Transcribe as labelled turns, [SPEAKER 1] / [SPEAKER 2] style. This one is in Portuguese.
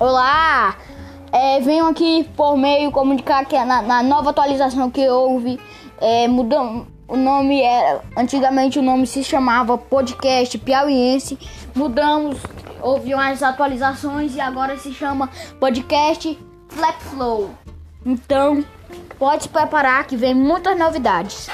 [SPEAKER 1] Olá! É, venho aqui por meio comunicar que na, na nova atualização que houve, é, mudou, o nome era. Antigamente o nome se chamava Podcast Piauiense. Mudamos, houve umas atualizações e agora se chama Podcast Flap Flow. Então, pode se preparar que vem muitas novidades.